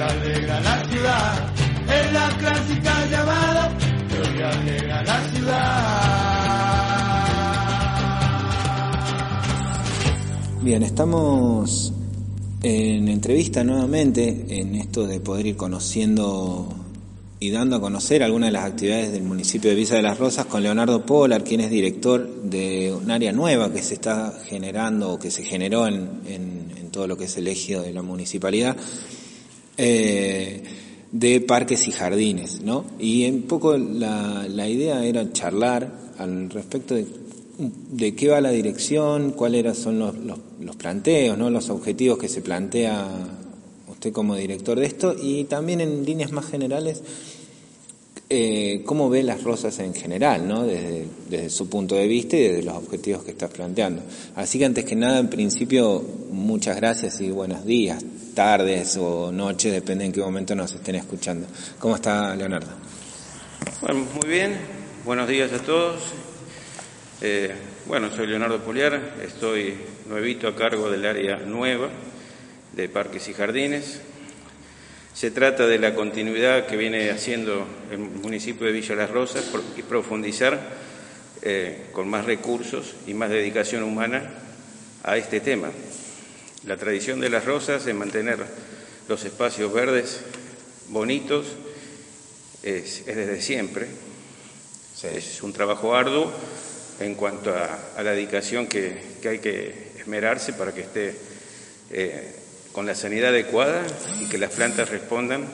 alegra la ciudad. La clásica llamada que alegra la ciudad. Bien, estamos en entrevista nuevamente en esto de poder ir conociendo y dando a conocer algunas de las actividades del municipio de Villa de las Rosas con Leonardo Polar, quien es director de un área nueva que se está generando o que se generó en, en, todo lo que es el eje de la municipalidad, eh, de parques y jardines, ¿no? Y un poco la, la idea era charlar al respecto de, de qué va la dirección, cuáles son los, los, los planteos, ¿no? Los objetivos que se plantea usted como director de esto y también en líneas más generales eh, cómo ve las rosas en general, ¿no? Desde, su punto de vista y desde los objetivos que estás planteando. Así que antes que nada, en principio, muchas gracias y buenos días, tardes o noches, depende en qué momento nos estén escuchando. ¿Cómo está Leonardo? Bueno, muy bien, buenos días a todos. Eh, bueno, soy Leonardo Poliar, estoy nuevito a cargo del área nueva de Parques y Jardines. Se trata de la continuidad que viene haciendo el municipio de Villa Las Rosas y profundizar eh, con más recursos y más dedicación humana a este tema. La tradición de las rosas es mantener los espacios verdes bonitos es, es desde siempre. Sí. Es un trabajo arduo en cuanto a, a la dedicación que, que, hay que esmerarse para que esté eh, con la sanidad adecuada y que las plantas respondan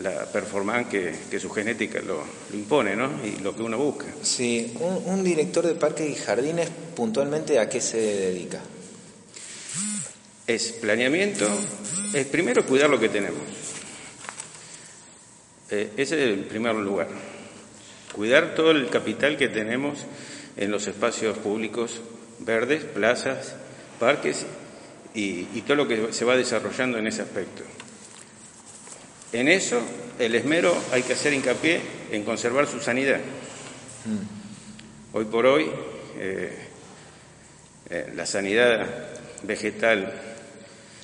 la performance que, que su genética lo, lo, impone, ¿no? Y lo que uno busca. Sí, un, un, director de parques y jardines puntualmente a qué se dedica? Es planeamiento, es primero cuidar lo que tenemos. Eh, ese es el primer lugar. Cuidar todo el capital que tenemos en los espacios públicos verdes, plazas, parques y, y, todo lo que se va desarrollando en ese aspecto. En eso, el esmero hay que hacer hincapié en conservar su sanidad. Hoy por hoy, eh, eh, la sanidad vegetal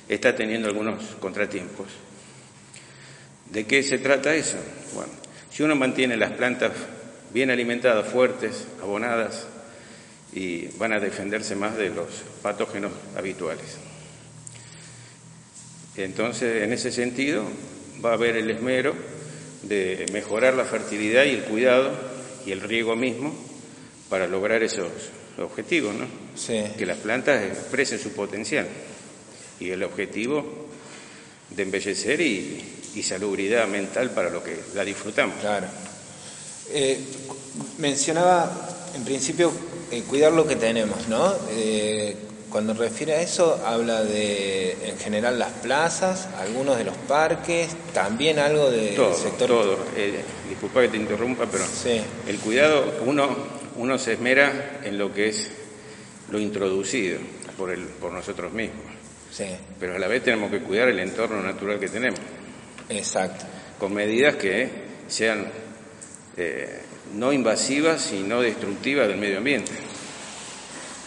está teniendo algunos contratiempos. ¿De qué se trata eso? Bueno, si uno mantiene las plantas bien alimentadas, fuertes, abonadas, y van a defenderse más de los patógenos habituales. Entonces, en ese sentido, va a haber el esmero de mejorar la fertilidad y el cuidado y el riego mismo para lograr esos objetivos, ¿no? Sí. Que las plantas expresen su potencial y el objetivo de embellecer y, y salubridad mental para lo que la disfrutamos. Claro. Eh, mencionaba en principio eh, cuidar lo que tenemos, ¿no? Eh, cuando refiere a eso, habla de, en general, las plazas, algunos de los parques, también algo del todo, sector. Todo, eh, disculpa que te interrumpa, pero sí. el cuidado, uno, uno se esmera en lo que es lo introducido por, el, por nosotros mismos. Sí. Pero a la vez tenemos que cuidar el entorno natural que tenemos. Exacto. Con medidas que sean eh, no invasivas y no destructivas del medio ambiente.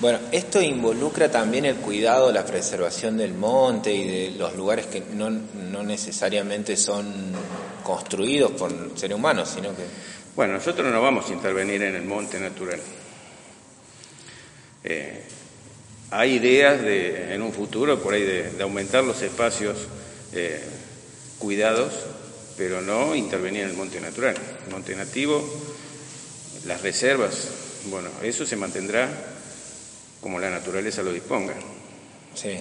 Bueno, esto involucra también el cuidado, la preservación del monte y de los lugares que no, necesariamente son construidos por seres humanos, sino que... Bueno, nosotros no vamos a intervenir en el monte natural. Eh, hay ideas de, en un futuro por ahí de, de aumentar los espacios eh, cuidados, pero no intervenir en el monte natural. El monte nativo, las reservas, bueno, eso se mantendrá como la naturaleza lo disponga. Sí.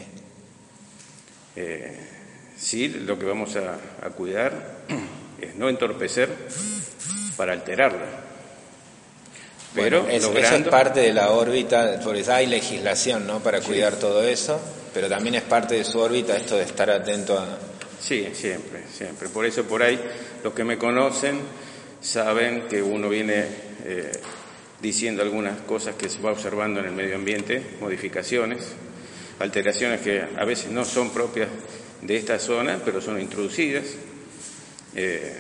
Eh, sí, lo que vamos a, a, cuidar es no entorpecer para alterarla. Pero bueno, es, logrando... eso es parte de la órbita, por eso hay legislación, ¿no? Para Sí. cuidar todo eso, pero también es parte de su órbita esto de estar atento a... Sí, siempre, siempre. Por eso por ahí los que me conocen saben que uno viene eh, diciendo algunas cosas que se va observando en el medio ambiente, modificaciones, alteraciones que a veces no son propias de esta zona, pero son introducidas. Eh,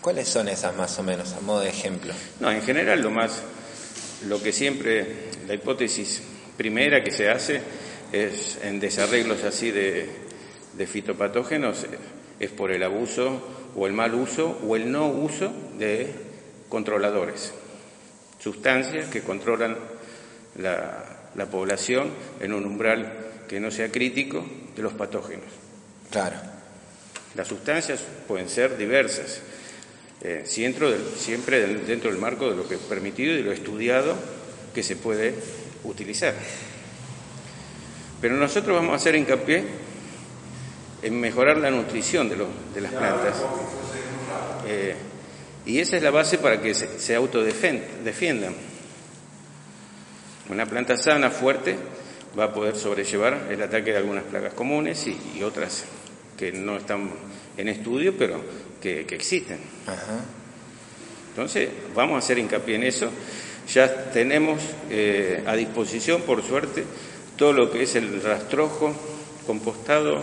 ¿Cuáles son esas más o menos, a modo de ejemplo? no, en general lo más, lo que siempre, la hipótesis primera que se hace es en desarreglos así de, de fitopatógenos es por el abuso o el mal uso o el no uso de controladores, sustancias que controlan la, población en un umbral que no sea crítico de los patógenos. Claro. Las sustancias pueden ser diversas, eh, siempre, siempre dentro del marco de lo que es permitido y de lo estudiado que se puede utilizar. Pero nosotros vamos a hacer hincapié en mejorar la nutrición de, de las plantas. Eh, y esa es la base para que se, autodefiendan. Una planta sana, fuerte, va a poder sobrellevar el ataque de algunas plagas comunes y, otras que no están en estudio, pero que, existen. Entonces, vamos a hacer hincapié en eso. Ya tenemos eh, a disposición, por suerte, todo lo que es el rastrojo compostado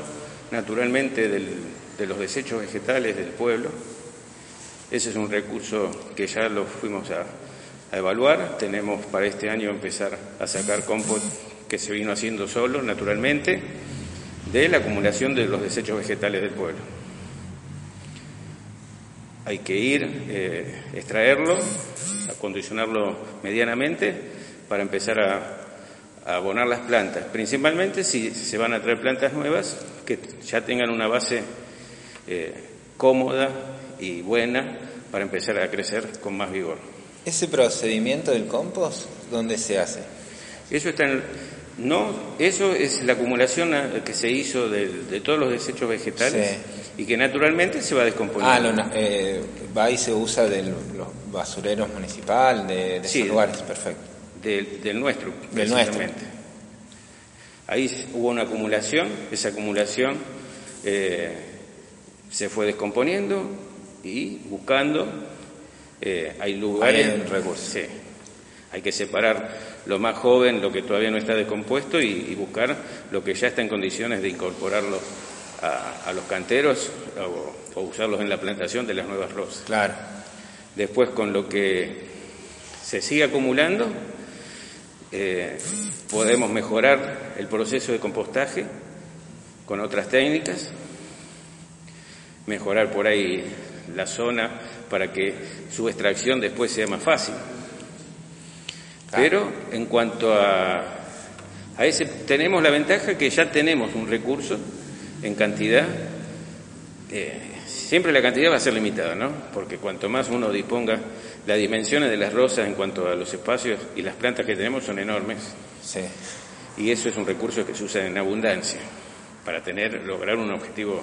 naturalmente de los desechos vegetales del pueblo. Ese es un recurso que ya lo fuimos a, evaluar. Tenemos para este año empezar a sacar compost que se vino haciendo solo, naturalmente, de la acumulación de los desechos vegetales del pueblo. Hay que ir, eh, extraerlo, acondicionarlo medianamente para empezar a, abonar las plantas, principalmente si se van a traer plantas nuevas que ya tengan una base eh, cómoda y buena para empezar a crecer con más vigor. ¿Ese procedimiento del compost dónde se hace? Eso está en, no, eso es la acumulación eh, que se hizo de, todos los desechos vegetales y que naturalmente se va descomponiendo. Ah, eh, va y se usa de los basureros municipal, de, de esos lugares, perfecto del, nuestro, del nuestro. Ahí hubo una acumulación, esa acumulación eh, se fue descomponiendo y buscando, eh, hay lugares... Hay recursos. Sí, hay que separar lo más joven, lo que todavía no está descompuesto y, buscar lo que ya está en condiciones de incorporarlo a, los canteros o, o, usarlos en la plantación de las nuevas rosas. Claro. Después con lo que se sigue acumulando, eh, podemos mejorar el proceso de compostaje con otras técnicas, mejorar por ahí la zona para que su extracción después sea más fácil. Pero en cuanto a, a ese, tenemos la ventaja que ya tenemos un recurso en cantidad. Eh, siempre la cantidad va a ser limitada, ¿no? Porque cuanto más uno disponga las dimensiones de las rosas en cuanto a los espacios y las plantas que tenemos son enormes. Sí. Y eso es un recurso que se usa en abundancia para tener, lograr un objetivo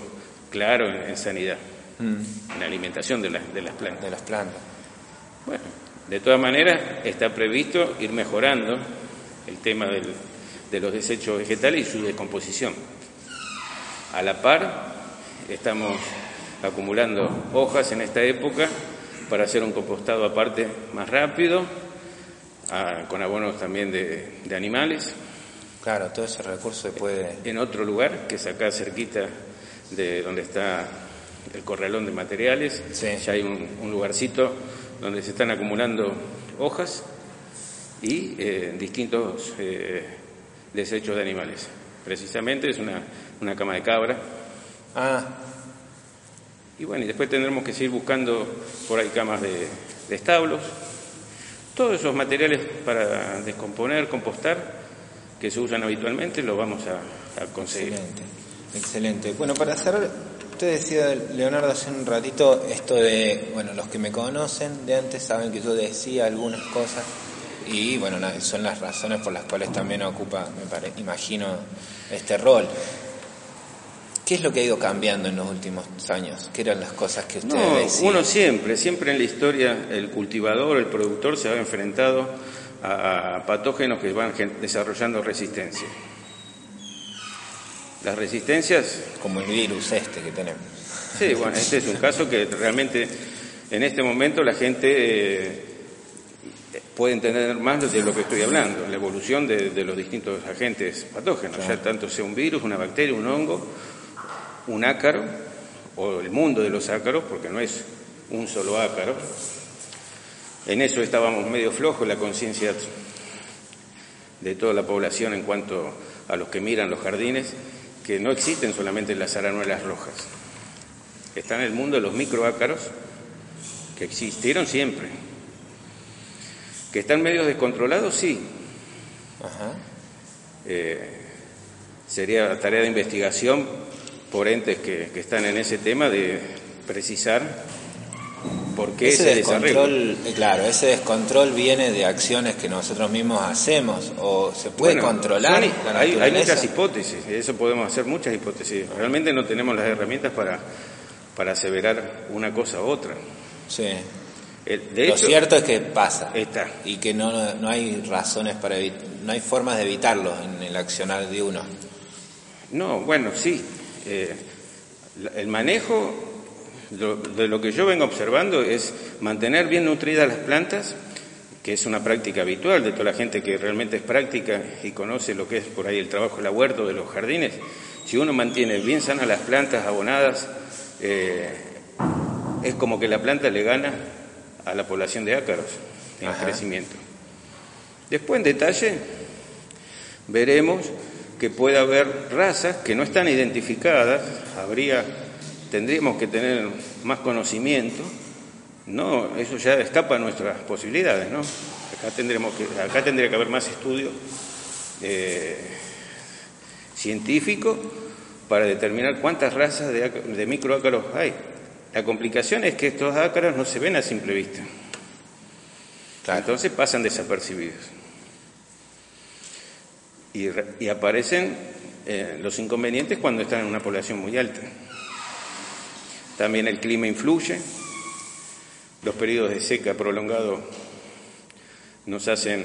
claro en, sanidad, mm. en la alimentación de, las plantas. De las plantas. Bueno, de todas maneras está previsto ir mejorando el tema de los desechos vegetales y su descomposición. A la par, estamos acumulando hojas en esta época para hacer un compostado aparte más rápido, con abonos también de, animales. Claro, todo ese recurso se puede... En otro lugar, que es acá cerquita de donde está el corralón de materiales, ya hay un, lugarcito donde se están acumulando hojas y eh, distintos eh, desechos de animales. Precisamente es una, una cama de cabra. Ah, y bueno, y después tendremos que seguir buscando por ahí camas de, establos. Todos esos materiales para descomponer, compostar, que se usan habitualmente, los vamos a, conseguir. Excelente, excelente. Bueno, para cerrar, usted decía, Leonardo, hace un ratito esto de, bueno, los que me conocen de antes saben que yo decía algunas cosas y bueno, son las razones por las cuales también ocupa, me imagino, este rol. ¿Qué es lo que ha ido cambiando en los últimos años? ¿Qué eran las cosas que usted no, Uno siempre, siempre en la historia, el cultivador, el productor se ha enfrentado a patógenos que van desarrollando resistencia. Las resistencias... Como el virus este que tenemos. Sí, bueno, este es un caso que realmente en este momento la gente eh, puede entender más de lo que estoy hablando, la evolución de, los distintos agentes patógenos, ya tanto sea un virus, una bacteria, un hongo un ácaro, o el mundo de los ácaros, porque no es un solo ácaro. En eso estábamos medio flojos, la conciencia de toda la población en cuanto a los que miran los jardines, que no existen solamente las aranuelas rojas. Está en el mundo de los microácaros, que existieron siempre. Que están medio descontrolados, sí. Eh, sería tarea de investigación por entes que, que están en ese tema de precisar por qué ese, descontrol, claro, ese descontrol viene de acciones que nosotros mismos hacemos o se puede controlar. hay, hay, muchas hipótesis, de eso podemos hacer muchas hipótesis. Realmente no tenemos las herramientas para, para aseverar una cosa u otra. Sí. Lo cierto es que pasa está. y que no, no hay razones para no hay formas de evitarlo en el accionar de uno. No, bueno, sí. Eh, el manejo de lo que yo vengo observando es mantener bien nutridas las plantas, que es una práctica habitual de toda la gente que realmente es práctica y conoce lo que es por ahí el trabajo de la huerta de los jardines. Si uno mantiene bien sanas las plantas abonadas, eh, es como que la planta le gana a la población de ácaros en crecimiento. Después, en detalle, veremos que puede haber razas que no están identificadas, habría tendríamos que tener más conocimiento, no, eso ya escapa a nuestras posibilidades, ¿no? Acá tendremos que, acá tendría que haber más estudio eh, científico para determinar cuántas razas de, de microácaros hay. La complicación es que estos ácaros no se ven a simple vista. Entonces pasan desapercibidos. Y, aparecen eh, los inconvenientes cuando están en una población muy alta. También el clima influye. Los periodos de seca prolongado nos hacen,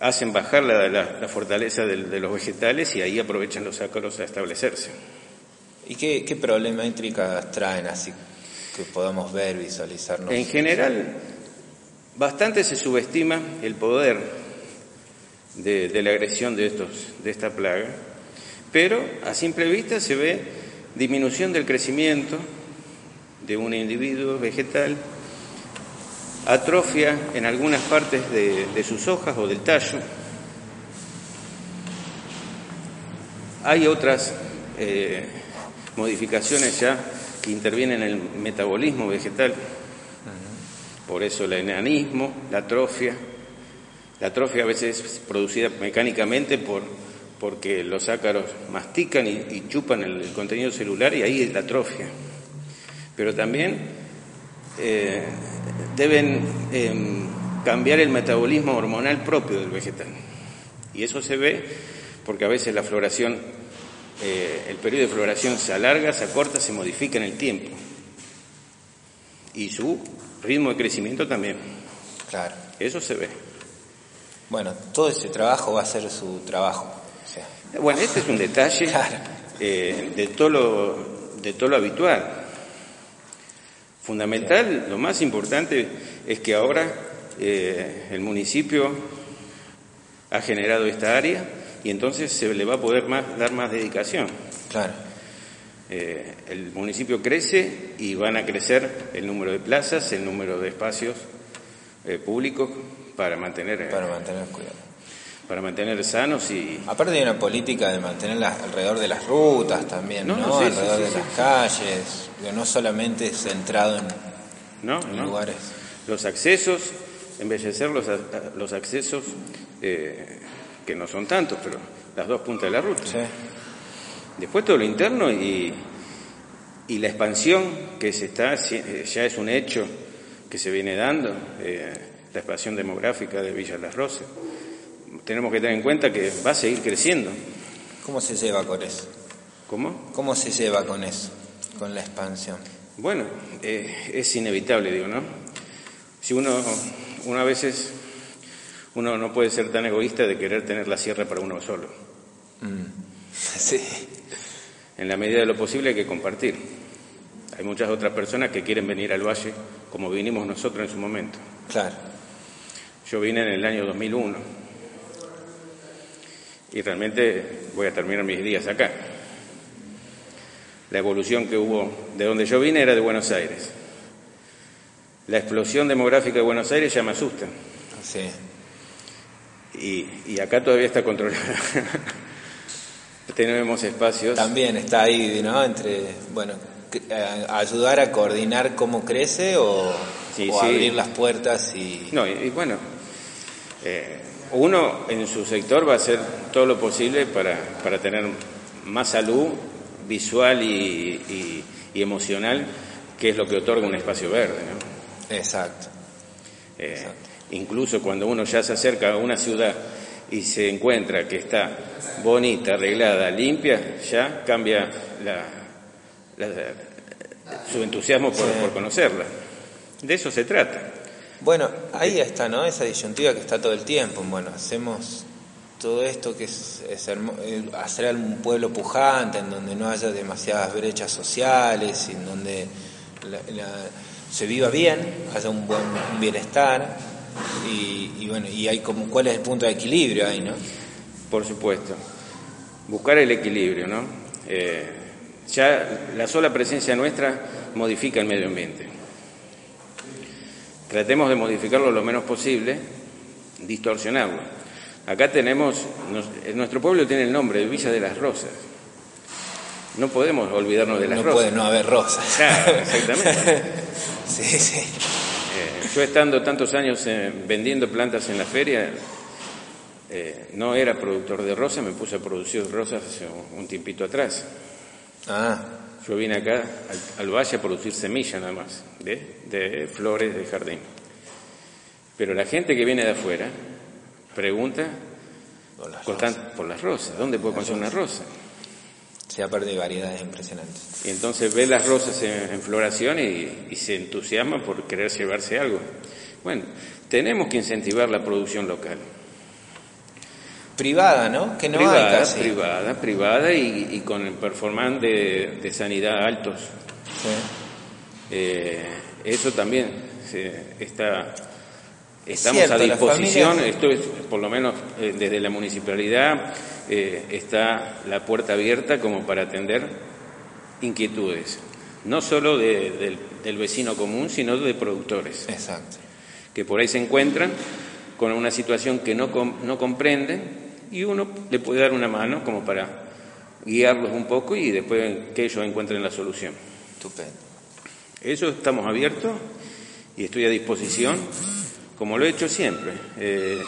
hacen bajar la, fortaleza de, los vegetales y ahí aprovechan los ácaros a establecerse. ¿Y qué, qué problemáticas traen así que podamos ver, visualizarnos? En general, bastante se subestima el poder de, de la agresión de, estos, de esta plaga, pero a simple vista se ve disminución del crecimiento, de un individuo vegetal, atrofia en algunas partes de, sus hojas o del tallo. Hay otras eh, modificaciones ya que intervienen en el metabolismo vegetal, por eso el enanismo, la atrofia. La atrofia a veces es producida mecánicamente por, porque los ácaros mastican y, chupan el, el, contenido celular y ahí es la atrofia pero también eh, deben em, cambiar el metabolismo hormonal propio del vegetal. Y eso se ve porque a veces la floración, eh, el periodo de floración se alarga, se acorta, se modifica en el tiempo. Y su ritmo de crecimiento también. Claro. Eso se ve. Bueno, todo ese trabajo va a ser su trabajo. Bueno, este es un detalle eh, de, todo lo, de todo lo habitual. Fundamental, lo más importante es que ahora eh, el municipio ha generado esta área y entonces se le va a poder dar más dedicación. Claro. Eh, el municipio crece y van a crecer el número de plazas, el número de espacios eh, públicos para mantener para mantener cuidado para mantener sanos y... Aparte hay una política de mantenerlas alrededor de las rutas también, ¿no? alrededor de las calles, no solamente centrado en, no, lugares. Los accesos, embellecer los, los accesos, eh, que no son tantos, pero las dos puntas de la ruta. Sí. Después todo lo interno y, y la expansión que se está, ya es un hecho que se viene dando, eh, la expansión demográfica de Villa Las Rosas tenemos que tener en cuenta que va a seguir creciendo. ¿Cómo se lleva con eso? ¿Cómo? ¿Cómo se lleva con eso, con la expansión? Bueno, eh, es inevitable, digo, ¿no? Si uno, uno a veces, uno no puede ser tan egoísta de querer tener la sierra para uno solo. Mm. Sí. En la medida de lo posible hay que compartir. Hay muchas otras personas que quieren venir al valle como vinimos nosotros en su momento. Claro. Yo vine en el año 2001 y realmente voy a terminar mis días acá. La evolución que hubo de donde yo vine era de Buenos Aires. La explosión demográfica de Buenos Aires ya me asusta. Sí. Y, acá todavía está controlada. tenemos espacios. También está ahí, ¿no? Entre, bueno, eh, ayudar a coordinar cómo crece o, abrir las puertas y... No, y, bueno, eh, uno en su sector va a hacer todo lo posible para, para tener más salud visual y, emocional, que es lo que otorga un espacio verde. ¿no? Exacto. Eh, Exacto. Incluso cuando uno ya se acerca a una ciudad y se encuentra que está bonita, arreglada, limpia, ya cambia su entusiasmo por, conocerla. De eso se trata. Bueno, ahí está, ¿no? Esa disyuntiva que está todo el tiempo. Bueno, hacemos todo esto que es, eh, hacer un pueblo pujante, en donde no haya demasiadas brechas sociales, en donde se viva bien, haya un buen bienestar, y, bueno, y hay como, ¿cuál es el punto de equilibrio ahí, no? Por supuesto. Buscar el equilibrio, ¿no? Eh, ya la sola presencia nuestra modifica el medio ambiente. Tratemos de modificarlo lo menos posible, distorsionarlo. Acá tenemos, nuestro pueblo tiene el nombre de Villa de las Rosas. No podemos olvidarnos de las rosas. No puede no haber rosas. Claro, exactamente. sí, sí. Yo estando tantos años eh, vendiendo plantas en la feria, eh, no era productor de rosas, me puse a producir rosas hace un tiempito atrás. Ah. Yo vine acá al, valle a producir semillas nada más, de, flores de jardín. Pero la gente que viene de afuera pregunta por las, rosas. ¿Dónde puedo conseguir una rosa? Se ha perdido variedades impresionantes. Y entonces ve las rosas en, floración y, se entusiasma por querer llevarse algo. Bueno, tenemos que incentivar la producción local. Privada, ¿no? Que no privada, Privada, privada y, con el performance de, sanidad altos. Eh, eso también está Estamos a disposición, esto es, por lo menos eh, desde la municipalidad eh, está la puerta abierta como para atender inquietudes, no solo del, vecino común, sino de productores. Exacto. Que por ahí se encuentran con una situación que no, no comprenden y uno le puede dar una mano como para guiarlos un poco y después que ellos encuentren la solución. Estupendo. Eso estamos abiertos y estoy a disposición como lo he hecho siempre. Eh,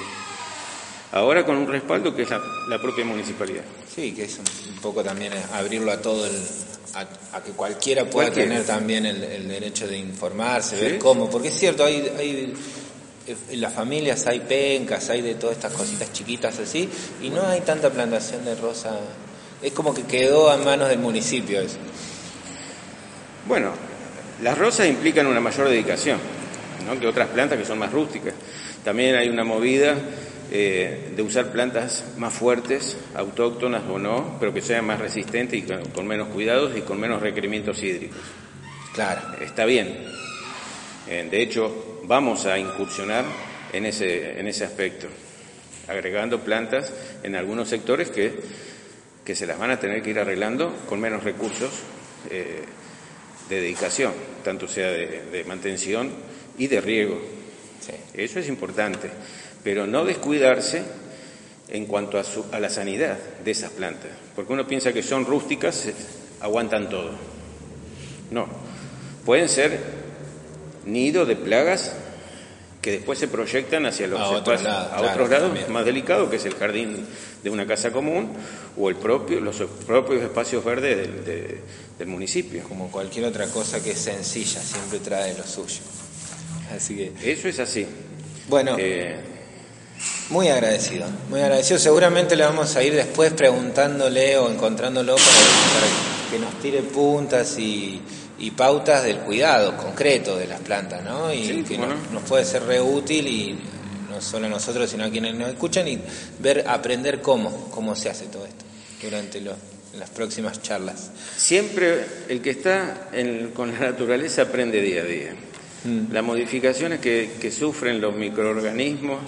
ahora con un respaldo que es la, propia municipalidad. Sí, que es un, poco también abrirlo a todo el, a, que cualquiera pueda tener también el, derecho de informarse, ver cómo, porque es cierto, hay, hay en las familias hay pencas, hay de todas estas cositas chiquitas así, y no hay tanta plantación de rosa. Es como que quedó a manos del municipio eso. Bueno, las rosas implican una mayor dedicación que otras plantas que son más rústicas. También hay una movida eh, de usar plantas más fuertes, autóctonas o no, pero que sean más resistentes y con, menos cuidados y con menos requerimientos hídricos. Claro. Está bien. Eh, de hecho, vamos a incursionar en ese, en ese aspecto, agregando plantas en algunos sectores que, que se las van a tener que ir arreglando con menos recursos eh, de dedicación, tanto sea de mantención y de riego. Eso es importante, pero no descuidarse en cuanto a, su, a la sanidad de esas plantas, porque uno piensa que son rústicas, aguantan todo. No, pueden ser nido de plagas que después se proyectan hacia los a, otros lados más delicados, que es el jardín de una casa común o el propio, los propios espacios verdes del municipio. Como cualquier otra cosa que es sencilla, siempre trae lo suyo. Así que. Eso es así. Bueno. Eh, muy agradecido, muy agradecido. Seguramente le vamos a ir después preguntándole o encontrándolo para, que nos tire puntas y, pautas del cuidado concreto de las plantas, ¿no? Y que nos, puede ser re útil y no solo a nosotros, sino a quienes nos escuchan y ver, aprender cómo, cómo se hace todo esto durante las próximas charlas. Siempre el que está con la naturaleza aprende día a día. Mm. Las modificaciones que, sufren los microorganismos,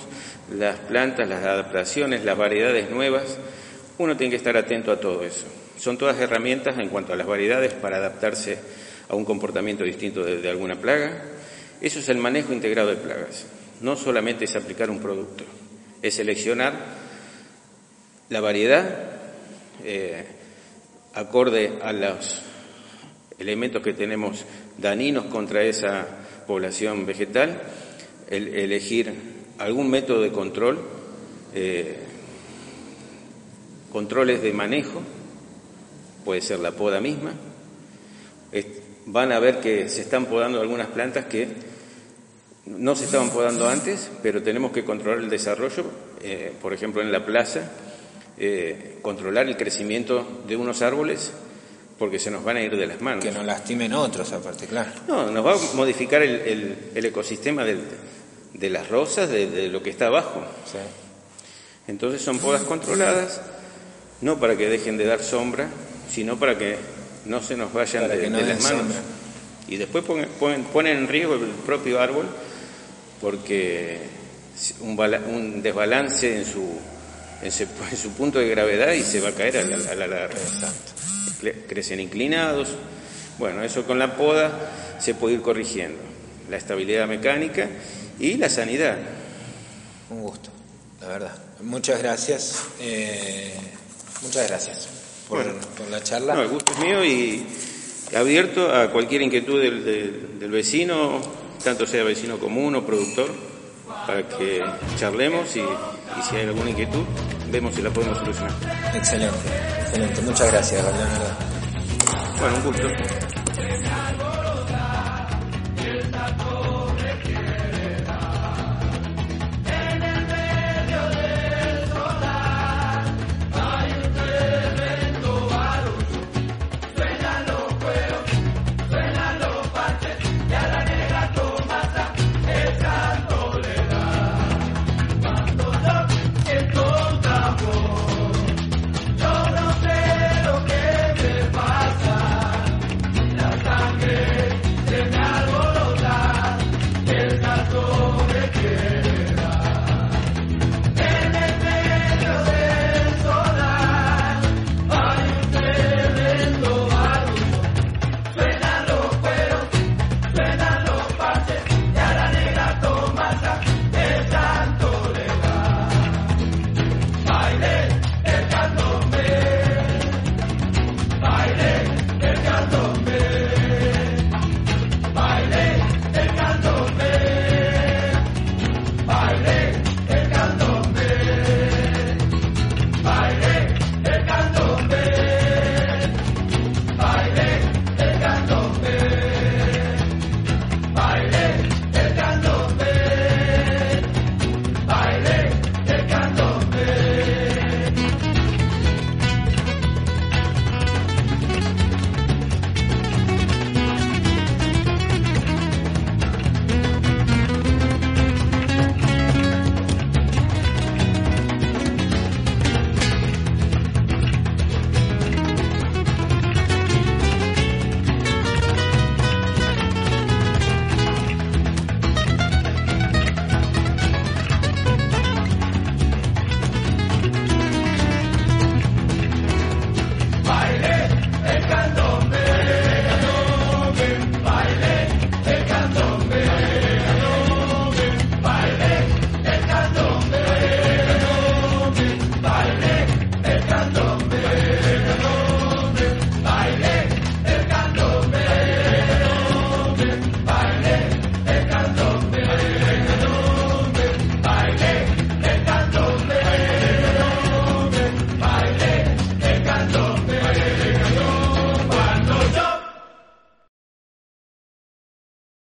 las plantas, las adaptaciones, las variedades nuevas, uno tiene que estar atento a todo eso. Son todas herramientas en cuanto a las variedades para adaptarse a un comportamiento distinto de, alguna plaga. Eso es el manejo integrado de plagas. No solamente es aplicar un producto, es seleccionar la variedad eh, acorde a los elementos que tenemos daninos contra esa población vegetal, elegir algún método de control, eh, controles de manejo, puede ser la poda misma. Van a ver que se están podando algunas plantas que no se estaban podando antes, pero tenemos que controlar el desarrollo, eh, por ejemplo en la plaza, eh, controlar el crecimiento de unos árboles porque se nos van a ir de las manos. Que no lastimen otros, aparte, claro. No, nos va a modificar el, ecosistema de las rosas, de, lo que está abajo. Entonces son podas controladas, no para que dejen de dar sombra, sino para que no se nos vayan de, las manos. Y después ponen, en riesgo el propio árbol porque un, desbalance en su, en su, punto de gravedad y se va a caer a la, a la larga. Crecen inclinados. Bueno, eso con la poda se puede ir corrigiendo. La estabilidad mecánica y la sanidad. Un gusto, la verdad. Muchas gracias. Eh, muchas gracias por, la charla. No, el gusto es mío y abierto a cualquier inquietud del, vecino, tanto sea vecino común o productor, para que charlemos y, y, si hay alguna inquietud, vemos si la podemos solucionar. Excelente, excelente. Muchas gracias, Leonardo. Bueno, un gusto.